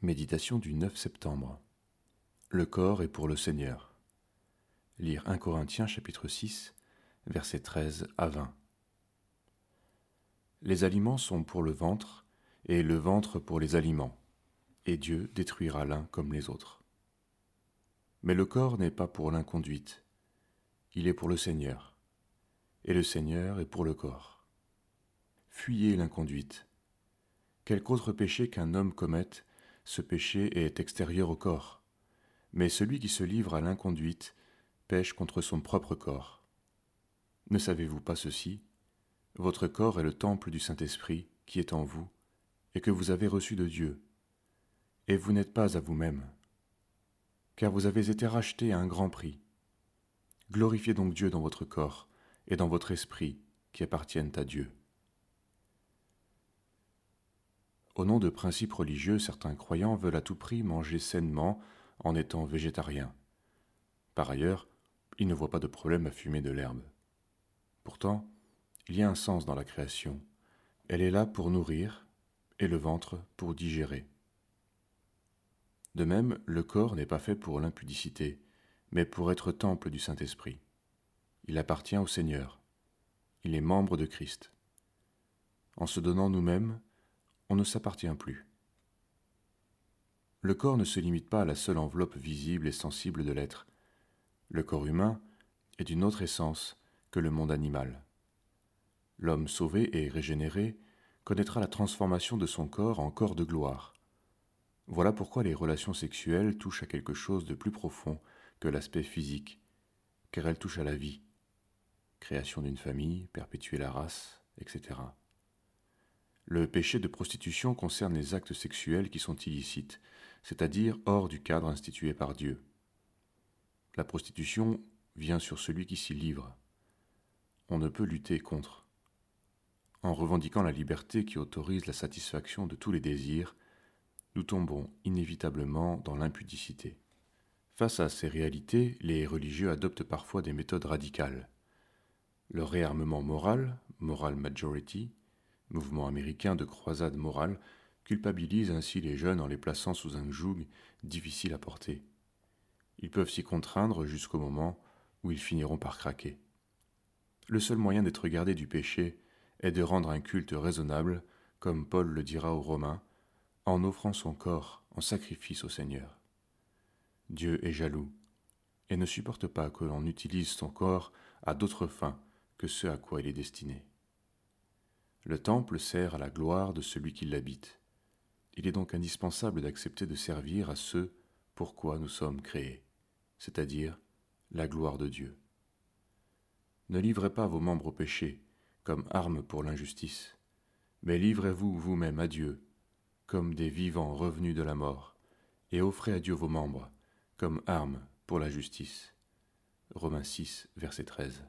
Méditation du 9 septembre. Le corps est pour le Seigneur. Lire 1 Corinthiens chapitre 6, versets 13 à 20. Les aliments sont pour le ventre, et le ventre pour les aliments, et Dieu détruira l'un comme les autres. Mais le corps n'est pas pour l'inconduite, il est pour le Seigneur, et le Seigneur est pour le corps. Fuyez l'inconduite. Quelque autre péché qu'un homme commette, ce péché est extérieur au corps, mais celui qui se livre à l'inconduite pêche contre son propre corps. Ne savez-vous pas ceci? Votre corps est le temple du Saint-Esprit qui est en vous et que vous avez reçu de Dieu, et vous n'êtes pas à vous-même, car vous avez été rachetés à un grand prix. Glorifiez donc Dieu dans votre corps et dans votre esprit qui appartiennent à Dieu. Au nom de principes religieux, certains croyants veulent à tout prix manger sainement en étant végétariens. Par ailleurs, ils ne voient pas de problème à fumer de l'herbe. Pourtant, il y a un sens dans la création. Elle est là pour nourrir et le ventre pour digérer. De même, le corps n'est pas fait pour l'impudicité, mais pour être temple du Saint-Esprit. Il appartient au Seigneur. Il est membre de Christ. En se donnant nous-mêmes, on ne s'appartient plus. Le corps ne se limite pas à la seule enveloppe visible et sensible de l'être. Le corps humain est d'une autre essence que le monde animal. L'homme sauvé et régénéré connaîtra la transformation de son corps en corps de gloire. Voilà pourquoi les relations sexuelles touchent à quelque chose de plus profond que l'aspect physique, car elles touchent à la vie, création d'une famille, perpétuer la race, etc. Le péché de prostitution concerne les actes sexuels qui sont illicites, c'est-à-dire hors du cadre institué par Dieu. La prostitution vient sur celui qui s'y livre. On ne peut lutter contre. En revendiquant la liberté qui autorise la satisfaction de tous les désirs, nous tombons inévitablement dans l'impudicité. Face à ces réalités, les religieux adoptent parfois des méthodes radicales. Le réarmement moral, moral majority, mouvement américain de croisade morale, culpabilise ainsi les jeunes en les plaçant sous un joug difficile à porter. Ils peuvent s'y contraindre jusqu'au moment où ils finiront par craquer. Le seul moyen d'être gardé du péché est de rendre un culte raisonnable, comme Paul le dira aux Romains, en offrant son corps en sacrifice au Seigneur. Dieu est jaloux et ne supporte pas que l'on utilise son corps à d'autres fins que ce à quoi il est destiné. Le temple sert à la gloire de celui qui l'habite. Il est donc indispensable d'accepter de servir à ce pourquoi nous sommes créés, c'est-à-dire la gloire de Dieu. Ne livrez pas vos membres au péché comme armes pour l'injustice, mais livrez-vous vous-même à Dieu comme des vivants revenus de la mort, et offrez à Dieu vos membres comme armes pour la justice. Romains 6, verset 13.